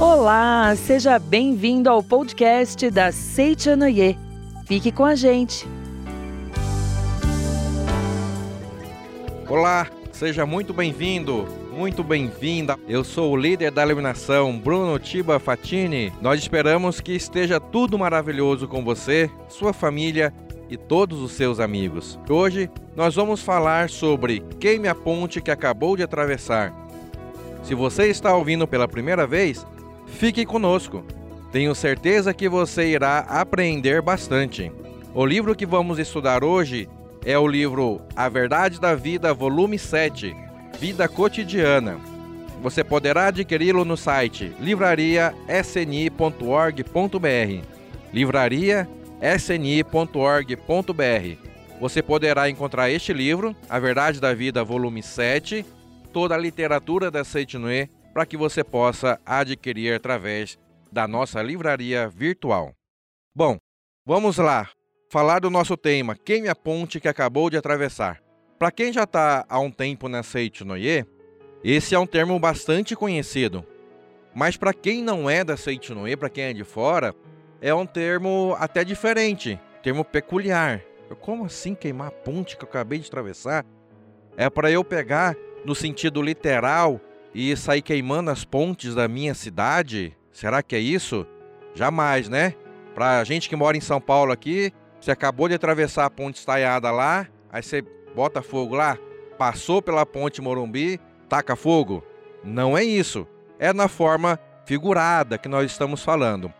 Olá, seja bem-vindo ao podcast da Seichanoye. Fique com a gente. Olá, seja muito bem-vindo, muito bem-vinda. Eu sou o líder da iluminação, Bruno Tiba Fatini. Nós esperamos que esteja tudo maravilhoso com você, sua família e todos os seus amigos. Hoje nós vamos falar sobre Queime a ponte que acabou de atravessar. Se você está ouvindo pela primeira vez, Fique conosco. Tenho certeza que você irá aprender bastante. O livro que vamos estudar hoje é o livro A Verdade da Vida, volume 7, Vida Cotidiana. Você poderá adquiri-lo no site livrariasni.org.br. livrariasni.org.br. Você poderá encontrar este livro, A Verdade da Vida, volume 7, toda a literatura da Seitinoe para que você possa adquirir através da nossa livraria virtual. Bom, vamos lá falar do nosso tema Queime a ponte que acabou de atravessar. Para quem já está há um tempo na Seitinoye, esse é um termo bastante conhecido. Mas para quem não é da Seitinoye, para quem é de fora, é um termo até diferente, termo peculiar. Como assim queimar a ponte que eu acabei de atravessar? É para eu pegar no sentido literal e sair queimando as pontes da minha cidade? Será que é isso? Jamais, né? Pra gente que mora em São Paulo aqui, você acabou de atravessar a ponte estaiada lá, aí você bota fogo lá, passou pela ponte Morumbi, taca fogo. Não é isso. É na forma figurada que nós estamos falando.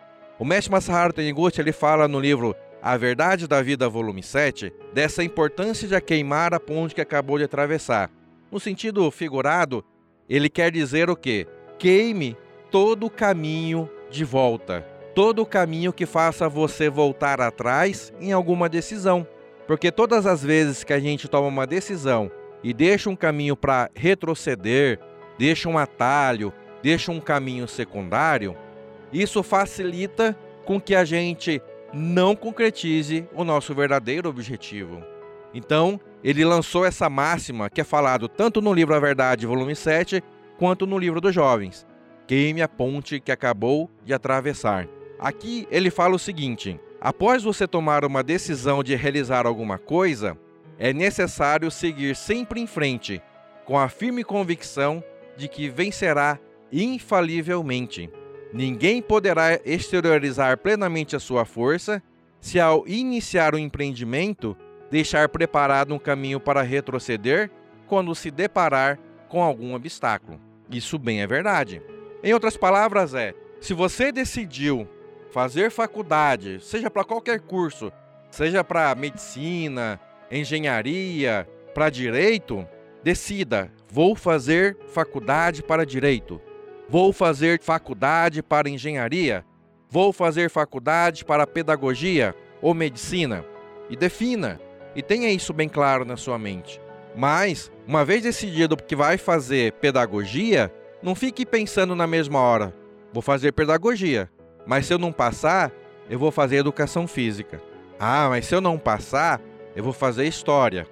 O mestre Masaharu Taniguchi ele fala no livro A Verdade da Vida, volume 7, dessa importância de queimar a ponte que acabou de atravessar. No sentido figurado, ele quer dizer o quê? Queime todo o caminho de volta. Todo o caminho que faça você voltar atrás em alguma decisão. Porque todas as vezes que a gente toma uma decisão e deixa um caminho para retroceder, deixa um atalho, deixa um caminho secundário, isso facilita com que a gente não concretize o nosso verdadeiro objetivo. Então, ele lançou essa máxima que é falado tanto no livro A Verdade, volume 7, quanto no livro dos jovens: Queime a ponte que acabou de atravessar. Aqui ele fala o seguinte: após você tomar uma decisão de realizar alguma coisa, é necessário seguir sempre em frente, com a firme convicção de que vencerá infalivelmente. Ninguém poderá exteriorizar plenamente a sua força se, ao iniciar o empreendimento, deixar preparado um caminho para retroceder quando se deparar com algum obstáculo. Isso bem é verdade. Em outras palavras, é: se você decidiu fazer faculdade, seja para qualquer curso, seja para medicina, engenharia, para direito, decida: vou fazer faculdade para direito, vou fazer faculdade para engenharia, vou fazer faculdade para pedagogia ou medicina. E defina e tenha isso bem claro na sua mente. Mas, uma vez decidido que vai fazer pedagogia, não fique pensando na mesma hora, vou fazer pedagogia, mas se eu não passar, eu vou fazer educação física. Ah, mas se eu não passar, eu vou fazer história.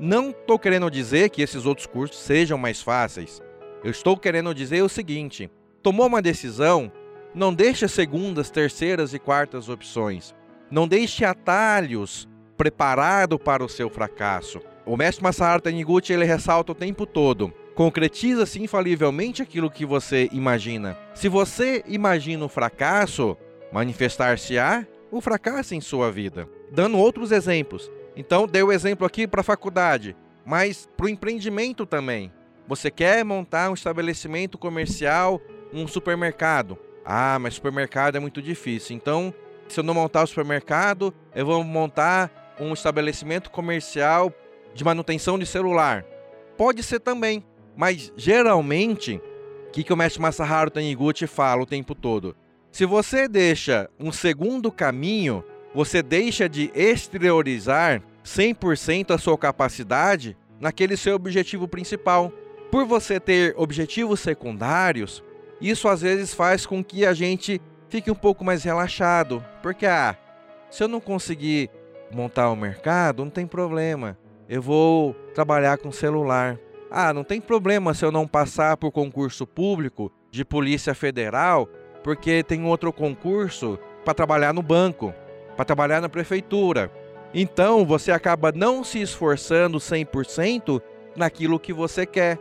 Não estou querendo dizer que esses outros cursos sejam mais fáceis. Eu estou querendo dizer o seguinte: tomou uma decisão, não deixe segundas, terceiras e quartas opções. Não deixe atalhos preparado para o seu fracasso. O mestre Masaharu Taniguchi ele ressalta o tempo todo: concretiza-se infalivelmente aquilo que você imagina. Se você imagina o fracasso, manifestar-se-á o fracasso em sua vida. Dando outros exemplos. Então, dei o exemplo aqui para a faculdade, mas para o empreendimento também. Você quer montar um estabelecimento comercial, um supermercado. Ah, mas supermercado é muito difícil. Então, se eu não montar o supermercado, eu vou montar um estabelecimento comercial de manutenção de celular. Pode ser também, mas geralmente, o que, que o mestre Masaharu Taniguchi fala o tempo todo? Se você deixa um segundo caminho, você deixa de exteriorizar 100% a sua capacidade naquele seu objetivo principal. Por você ter objetivos secundários, isso às vezes faz com que a gente fique um pouco mais relaxado, porque ah, se eu não conseguir montar o mercado, não tem problema. Eu vou trabalhar com celular. Ah, não tem problema se eu não passar por concurso público de Polícia Federal, porque tem outro concurso para trabalhar no banco, para trabalhar na prefeitura. Então você acaba não se esforçando 100% naquilo que você quer.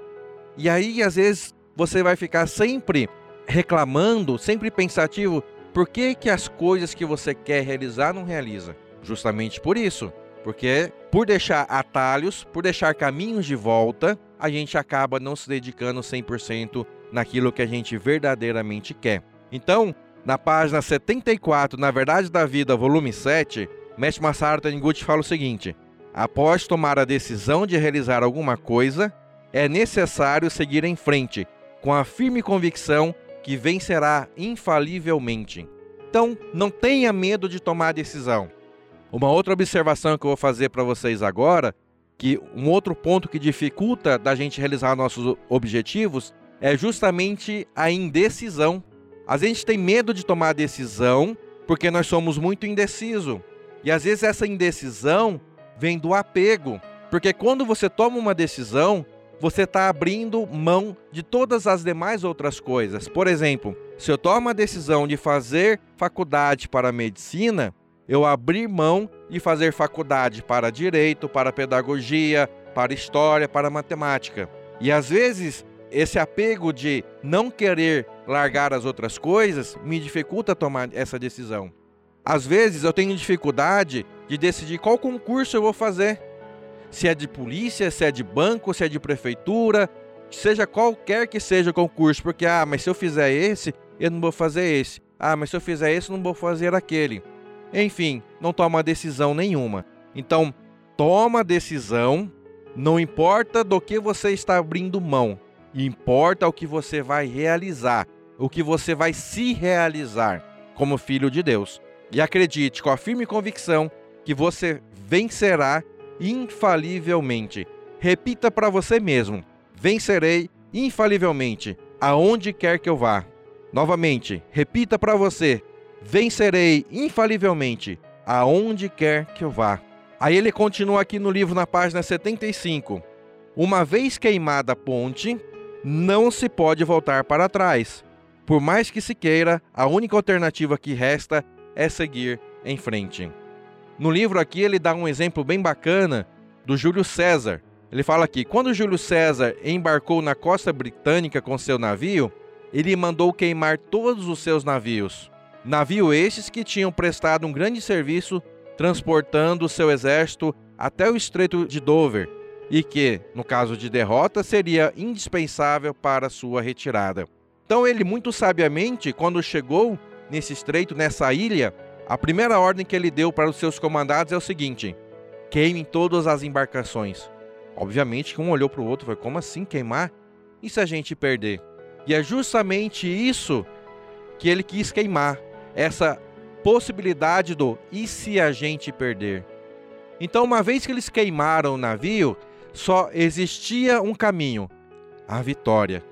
E aí, às vezes, você vai ficar sempre reclamando, sempre pensativo, por que, que as coisas que você quer realizar não realiza? Justamente por isso. Porque por deixar atalhos, por deixar caminhos de volta, a gente acaba não se dedicando 100% naquilo que a gente verdadeiramente quer. Então, na página 74, na Verdade da Vida, volume 7, Mestre Masaru Taniguchi fala o seguinte: Após tomar a decisão de realizar alguma coisa, é necessário seguir em frente, com a firme convicção que vencerá infalivelmente. Então, não tenha medo de tomar decisão. Uma outra observação que eu vou fazer para vocês agora, que um outro ponto que dificulta da gente realizar nossos objetivos é justamente a indecisão. A gente tem medo de tomar decisão porque nós somos muito indecisos. E às vezes essa indecisão vem do apego, porque quando você toma uma decisão, você está abrindo mão de todas as demais outras coisas. Por exemplo, se eu tomo a decisão de fazer faculdade para medicina, eu abrir mão de fazer faculdade para direito, para pedagogia, para história, para matemática. E às vezes esse apego de não querer largar as outras coisas me dificulta tomar essa decisão. Às vezes eu tenho dificuldade de decidir qual concurso eu vou fazer se é de polícia, se é de banco, se é de prefeitura, seja qualquer que seja o concurso, porque ah, mas se eu fizer esse, eu não vou fazer esse. Ah, mas se eu fizer esse, eu não vou fazer aquele. Enfim, não toma decisão nenhuma. Então, toma decisão, não importa do que você está abrindo mão, importa o que você vai realizar, o que você vai se realizar como filho de Deus. E acredite com a firme convicção que você vencerá infalivelmente. Repita para você mesmo: vencerei infalivelmente, aonde quer que eu vá. Novamente, repita para você: vencerei infalivelmente, aonde quer que eu vá. Aí ele continua aqui no livro na página 75. Uma vez queimada a ponte, não se pode voltar para trás. Por mais que se queira, a única alternativa que resta é seguir em frente. No livro aqui ele dá um exemplo bem bacana do Júlio César. Ele fala aqui: quando Júlio César embarcou na costa britânica com seu navio, ele mandou queimar todos os seus navios. Navio estes que tinham prestado um grande serviço transportando seu exército até o Estreito de Dover e que, no caso de derrota, seria indispensável para sua retirada. Então ele muito sabiamente, quando chegou nesse estreito, nessa ilha, a primeira ordem que ele deu para os seus comandados é o seguinte: queimem todas as embarcações. Obviamente que um olhou para o outro e falou: como assim queimar? E se a gente perder? E é justamente isso que ele quis queimar essa possibilidade do e se a gente perder? Então, uma vez que eles queimaram o navio, só existia um caminho: a vitória.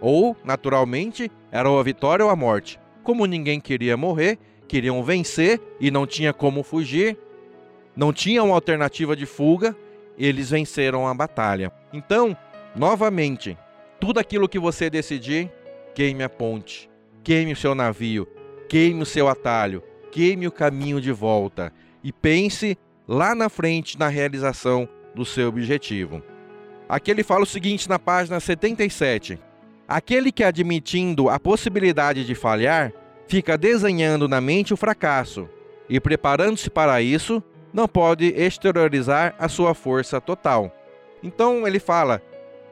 Ou, naturalmente, era ou a vitória ou a morte. Como ninguém queria morrer, queriam vencer e não tinha como fugir, não tinha uma alternativa de fuga, eles venceram a batalha. Então, novamente, tudo aquilo que você decidir, queime a ponte, queime o seu navio, queime o seu atalho, queime o caminho de volta e pense lá na frente na realização do seu objetivo. Aqui ele fala o seguinte na página 77: Aquele que admitindo a possibilidade de falhar, fica desenhando na mente o fracasso e preparando-se para isso, não pode exteriorizar a sua força total. Então ele fala: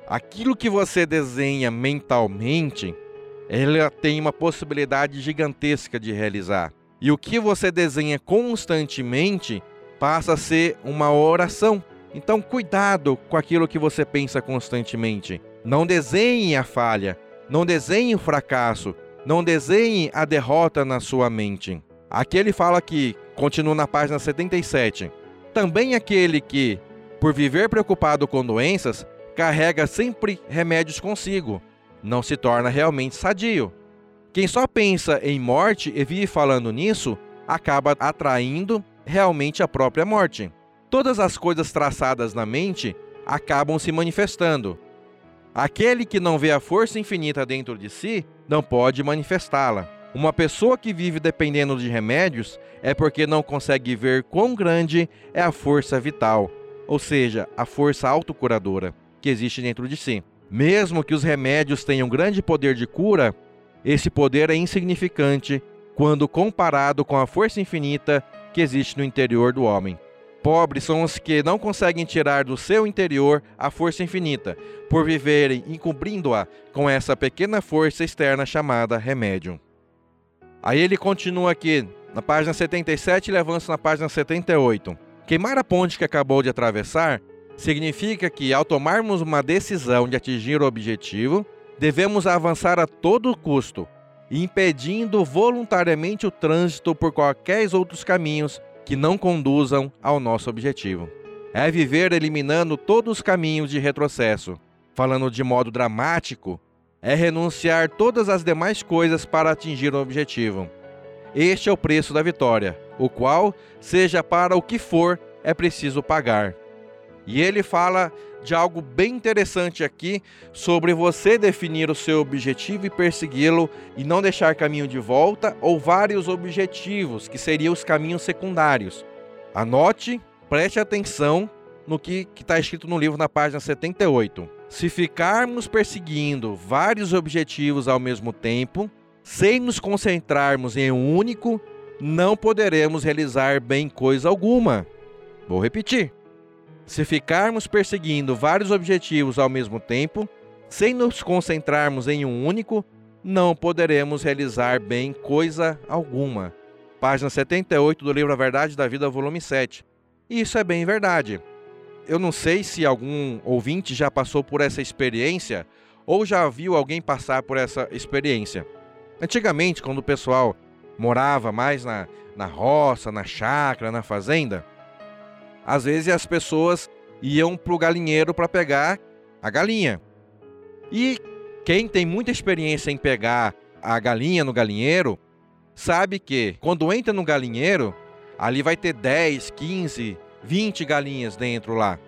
aquilo que você desenha mentalmente, ela tem uma possibilidade gigantesca de realizar. E o que você desenha constantemente passa a ser uma oração. Então, cuidado com aquilo que você pensa constantemente. Não desenhe a falha, não desenhe o fracasso, não desenhe a derrota na sua mente. Aqui ele fala que, continua na página 77, também aquele que, por viver preocupado com doenças, carrega sempre remédios consigo, não se torna realmente sadio. Quem só pensa em morte e vive falando nisso, acaba atraindo realmente a própria morte. Todas as coisas traçadas na mente acabam se manifestando. Aquele que não vê a força infinita dentro de si não pode manifestá-la. Uma pessoa que vive dependendo de remédios é porque não consegue ver quão grande é a força vital, ou seja, a força autocuradora que existe dentro de si. Mesmo que os remédios tenham grande poder de cura, esse poder é insignificante quando comparado com a força infinita que existe no interior do homem. Pobres são os que não conseguem tirar do seu interior a força infinita, por viverem encobrindo-a com essa pequena força externa chamada remédio. Aí ele continua aqui, na página 77 e avança na página 78. Queimar a ponte que acabou de atravessar significa que, ao tomarmos uma decisão de atingir o objetivo, devemos avançar a todo custo, impedindo voluntariamente o trânsito por qualquer outros caminhos que não conduzam ao nosso objetivo. É viver eliminando todos os caminhos de retrocesso. Falando de modo dramático, é renunciar todas as demais coisas para atingir o objetivo. Este é o preço da vitória, o qual, seja para o que for, é preciso pagar. E ele fala de algo bem interessante aqui sobre você definir o seu objetivo e persegui-lo e não deixar caminho de volta ou vários objetivos, que seriam os caminhos secundários. Anote, preste atenção no que está escrito no livro na página 78. Se ficarmos perseguindo vários objetivos ao mesmo tempo, sem nos concentrarmos em um único, não poderemos realizar bem coisa alguma. Vou repetir. Se ficarmos perseguindo vários objetivos ao mesmo tempo, sem nos concentrarmos em um único, não poderemos realizar bem coisa alguma. Página 78 do livro A Verdade da Vida, volume 7. Isso é bem verdade eu não sei se algum ouvinte já passou por essa experiência ou já viu alguém passar por essa experiência. Antigamente, quando o pessoal morava mais na, na roça, na chácara, na fazenda, às vezes as pessoas iam para o galinheiro para pegar a galinha. E quem tem muita experiência em pegar a galinha no galinheiro, sabe que quando entra no galinheiro, ali vai ter 10, 15, 20 galinhas dentro lá.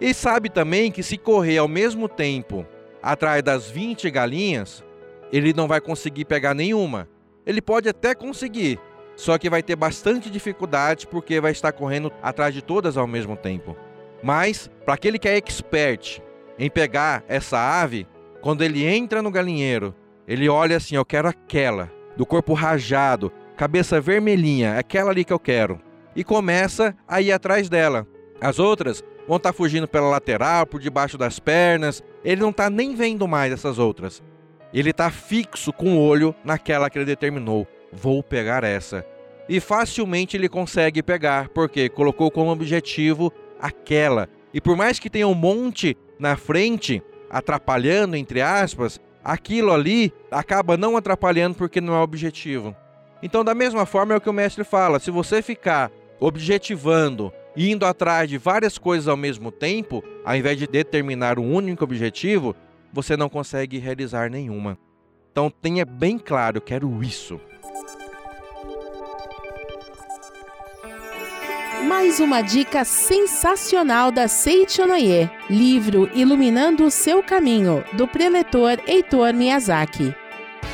E sabe também que se correr ao mesmo tempo atrás das 20 galinhas, ele não vai conseguir pegar nenhuma. Ele pode até conseguir, só que vai ter bastante dificuldade porque vai estar correndo atrás de todas ao mesmo tempo. Mas, para aquele que é expert em pegar essa ave, quando ele entra no galinheiro, ele olha assim: eu quero aquela, do corpo rajado, cabeça vermelhinha, aquela ali que eu quero e começa a ir atrás dela. As outras vão estar tá fugindo pela lateral, por debaixo das pernas. Ele não está nem vendo mais essas outras. Ele está fixo com o olho naquela que ele determinou. Vou pegar essa. E facilmente ele consegue pegar, porque colocou como objetivo aquela. E por mais que tenha um monte na frente, atrapalhando, entre aspas, aquilo ali acaba não atrapalhando porque não é objetivo. Então, da mesma forma é o que o mestre fala: se você ficar objetivando, indo atrás de várias coisas ao mesmo tempo, ao invés de determinar um único objetivo, você não consegue realizar nenhuma. Então tenha bem claro, quero isso. Mais uma dica sensacional da Seichonoye, livro Iluminando o Seu Caminho, do preletor Heitor Miyazaki.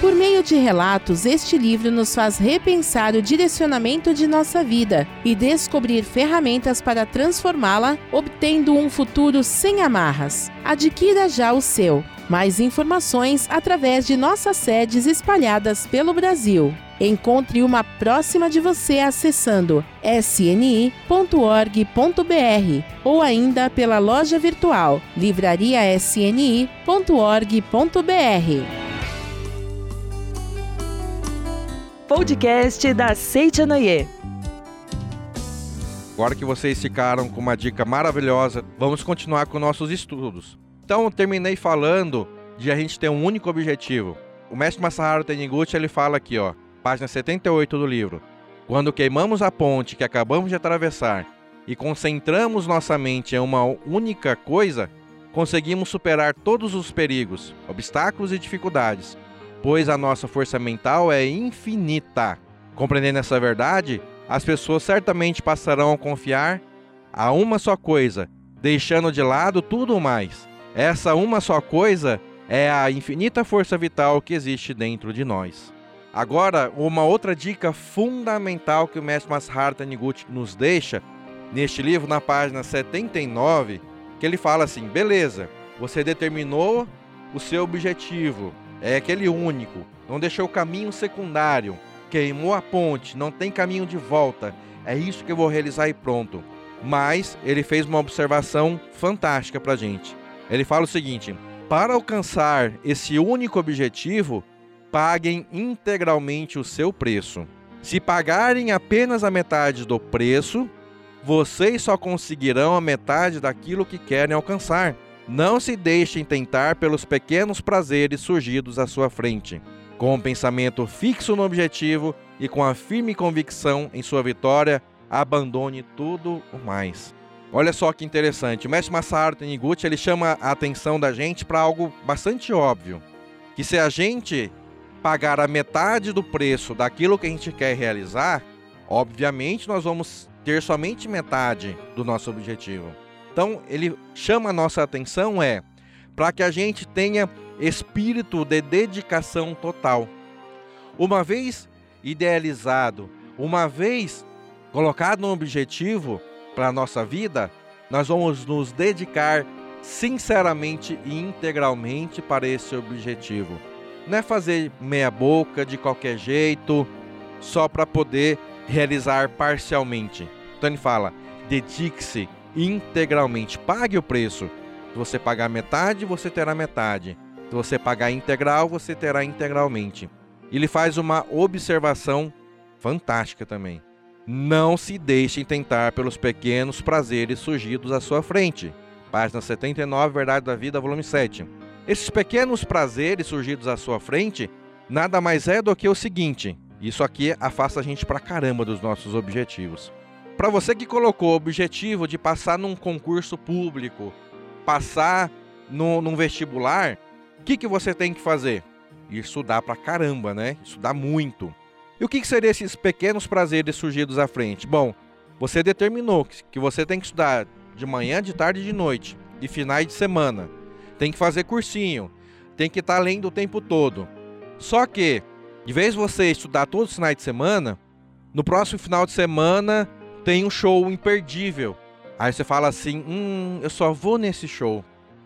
Por meio de relatos, este livro nos faz repensar o direcionamento de nossa vida e descobrir ferramentas para transformá-la, obtendo um futuro sem amarras. Adquira já o seu. Mais informações através de nossas sedes espalhadas pelo Brasil. Encontre uma próxima de você acessando sni.org.br ou ainda pela loja virtual livrariasni.org.br. podcast da Seitianoye. Agora que vocês ficaram com uma dica maravilhosa, vamos continuar com nossos estudos. Então, eu terminei falando de a gente ter um único objetivo. O mestre Masaharu Taniguchi ele fala aqui, ó, página 78 do livro. Quando queimamos a ponte que acabamos de atravessar e concentramos nossa mente em uma única coisa, conseguimos superar todos os perigos, obstáculos e dificuldades pois a nossa força mental é infinita. Compreendendo essa verdade, as pessoas certamente passarão a confiar a uma só coisa, deixando de lado tudo mais. Essa uma só coisa é a infinita força vital que existe dentro de nós. Agora, uma outra dica fundamental que o mestre Masaharu Taniguchi nos deixa neste livro, na página 79, que ele fala assim: beleza, você determinou o seu objetivo, é aquele único, não deixou o caminho secundário, queimou a ponte, não tem caminho de volta, é isso que eu vou realizar e pronto. Mas ele fez uma observação fantástica para gente. Ele fala o seguinte: para alcançar esse único objetivo, paguem integralmente o seu preço. Se pagarem apenas a metade do preço, vocês só conseguirão a metade daquilo que querem alcançar. Não se deixem tentar pelos pequenos prazeres surgidos à sua frente. Com um pensamento fixo no objetivo e com a firme convicção em sua vitória, abandone tudo o mais. Olha só que interessante, o mestre Masaharu Taniguchi ele chama a atenção da gente para algo bastante óbvio, que se a gente pagar a metade do preço daquilo que a gente quer realizar, obviamente nós vamos ter somente metade do nosso objetivo. Então, ele chama a nossa atenção é para que a gente tenha espírito de dedicação total. Uma vez idealizado, uma vez colocado um objetivo para a nossa vida, nós vamos nos dedicar sinceramente e integralmente para esse objetivo. Não é fazer meia boca de qualquer jeito, só para poder realizar parcialmente. Então ele fala: dedique-se integralmente, pague o preço. Se você pagar metade, você terá metade. Se você pagar integral, você terá integralmente. Ele faz uma observação fantástica também. Não se deixem tentar pelos pequenos prazeres surgidos à sua frente. Página 79, Verdade da Vida, volume 7. Esses pequenos prazeres surgidos à sua frente nada mais é do que o seguinte: isso aqui afasta a gente pra caramba dos nossos objetivos. Para você que colocou o objetivo de passar num concurso público, passar no, num vestibular, o que, que você tem que fazer? Estudar pra caramba, né? Estudar muito. E o que, que seriam esses pequenos prazeres surgidos à frente? Bom, você determinou que você tem que estudar de manhã, de tarde e de noite, e finais de semana tem que fazer cursinho, tem que estar tá lendo o tempo todo. Só que, de vez você estudar todos os finais de semana, no próximo final de semana tem um show imperdível. Aí você fala assim: hum, eu só vou nesse show.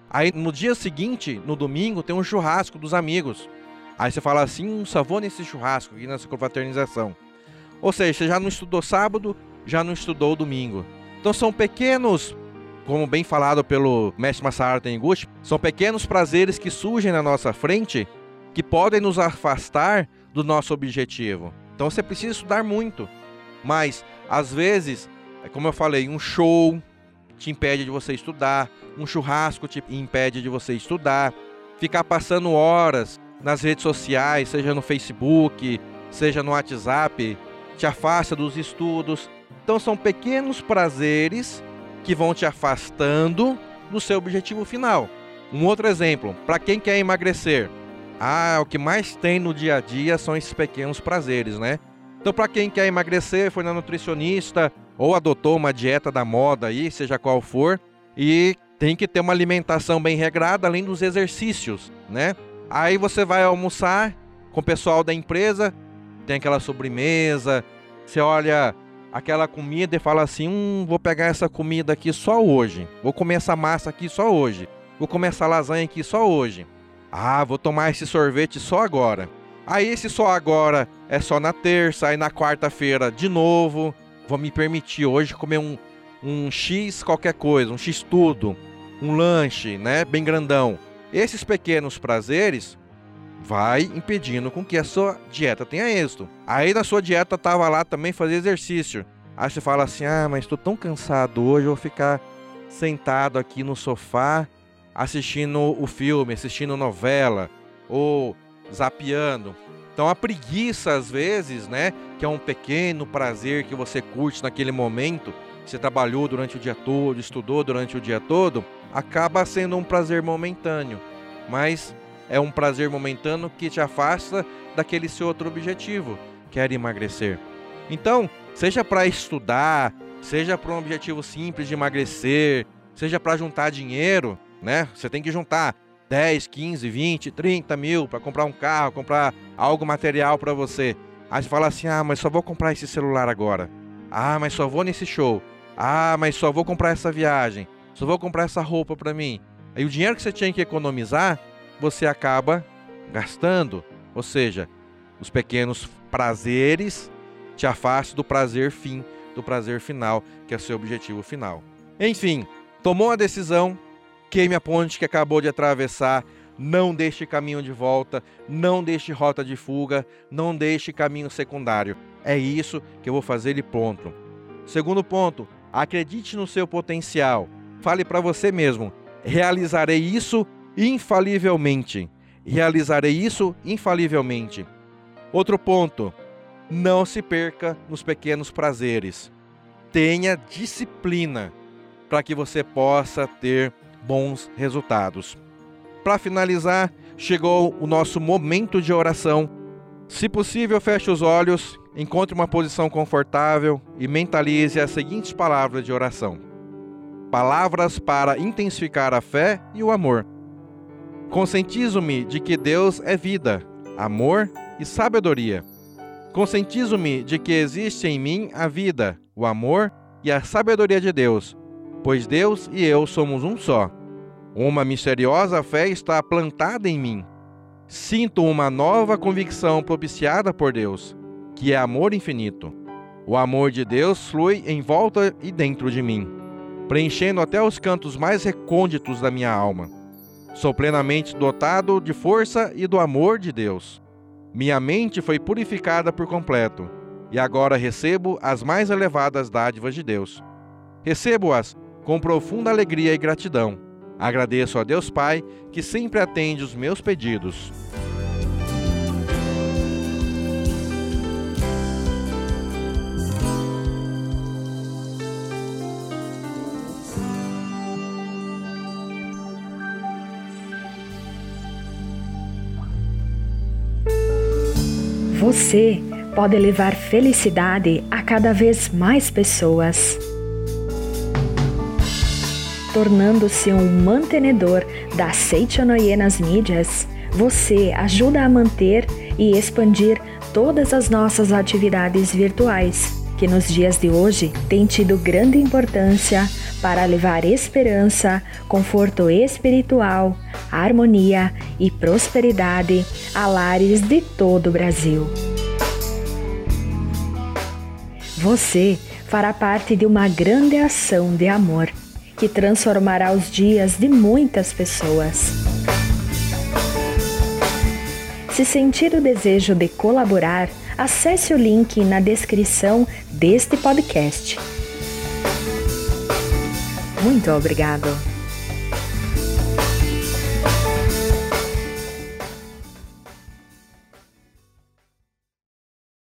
Aí no dia seguinte, no domingo, tem um churrasco dos amigos. Aí você fala assim: hum, só vou nesse churrasco aqui nessa confraternização. Ou seja, você já não estudou sábado, já não estudou domingo. Então são pequenos como bem falado pelo mestre Masaharu Taniguchi, são pequenos prazeres que surgem na nossa frente que podem nos afastar do nosso objetivo. Então você precisa estudar muito. Mas, às vezes, é como eu falei, um show te impede de você estudar, um churrasco te impede de você estudar, ficar passando horas nas redes sociais, seja no Facebook, seja no WhatsApp, te afasta dos estudos. Então são pequenos prazeres que vão te afastando do seu objetivo final. Um outro exemplo, para quem quer emagrecer, ah, o que mais tem no dia a dia são esses pequenos prazeres, né? Então, para quem quer emagrecer, foi na nutricionista ou adotou uma dieta da moda aí, seja qual for, e tem que ter uma alimentação bem regrada, além dos exercícios, né? Aí você vai almoçar com o pessoal da empresa, tem aquela sobremesa, você olha aquela comida e fala assim: hum, vou pegar essa comida aqui só hoje. Vou comer essa massa aqui só hoje. Vou comer essa lasanha aqui só hoje. Ah, vou tomar esse sorvete só agora. Aí esse só agora é só na terça, aí na quarta-feira de novo. Vou me permitir hoje comer um, um X qualquer coisa, um X tudo, um lanche, né, bem grandão. Esses pequenos prazeres vai impedindo com que a sua dieta tenha êxito. Aí na sua dieta tava lá também fazer exercício. Aí você fala assim: "Ah, mas estou tão cansado hoje, vou ficar sentado aqui no sofá assistindo o filme, assistindo novela ou zapeando". Então a preguiça às vezes, né, que é um pequeno prazer que você curte naquele momento, você trabalhou durante o dia todo, estudou durante o dia todo, acaba sendo um prazer momentâneo. Mas é um prazer momentâneo que te afasta daquele seu outro objetivo, que era emagrecer. Então, seja para estudar, seja para um objetivo simples de emagrecer, seja para juntar dinheiro, né? Você tem que juntar 10, 15, 20, 30 mil para comprar um carro, comprar algo material para você. Aí você fala assim: ah, mas só vou comprar esse celular agora. Ah, mas só vou nesse show. Ah, mas só vou comprar essa viagem. Só vou comprar essa roupa para mim. Aí o dinheiro que você tinha que economizar, você acaba gastando. Ou seja, os pequenos prazeres te afastam do prazer fim, do prazer final, que é o seu objetivo final. Enfim, tomou a decisão, queime a ponte que acabou de atravessar, não deixe caminho de volta, não deixe rota de fuga, não deixe caminho secundário. É isso que eu vou fazer e pronto. Segundo ponto, acredite no seu potencial. Fale para você mesmo: realizarei isso infalivelmente. Realizarei isso infalivelmente. Outro ponto, não se perca nos pequenos prazeres. Tenha disciplina para que você possa ter bons resultados. Para finalizar, chegou o nosso momento de oração. Se possível, feche os olhos, encontre uma posição confortável e mentalize as seguintes palavras de oração: Palavras para intensificar a fé e o amor. Conscientizo-me de que Deus é vida, amor e sabedoria. Conscientizo-me de que existe em mim a vida, o amor e a sabedoria de Deus, pois Deus e eu somos um só. Uma misteriosa fé está plantada em mim. Sinto uma nova convicção propiciada por Deus, que é amor infinito. O amor de Deus flui em volta e dentro de mim, preenchendo até os cantos mais recônditos da minha alma. Sou plenamente dotado de força e do amor de Deus. Minha mente foi purificada por completo, e agora recebo as mais elevadas dádivas de Deus. Recebo-as com profunda alegria e gratidão. Agradeço a Deus Pai, que sempre atende os meus pedidos. Você pode levar felicidade a cada vez mais pessoas tornando-se um mantenedor da Seichonoye nas mídias, você ajuda a manter e expandir todas as nossas atividades virtuais, que nos dias de hoje têm tido grande importância para levar esperança, conforto espiritual, harmonia e prosperidade a lares de todo o Brasil. Você fará parte de uma grande ação de amor que transformará os dias de muitas pessoas. Se sentir o desejo de colaborar, acesse o link na descrição deste podcast. Muito obrigado.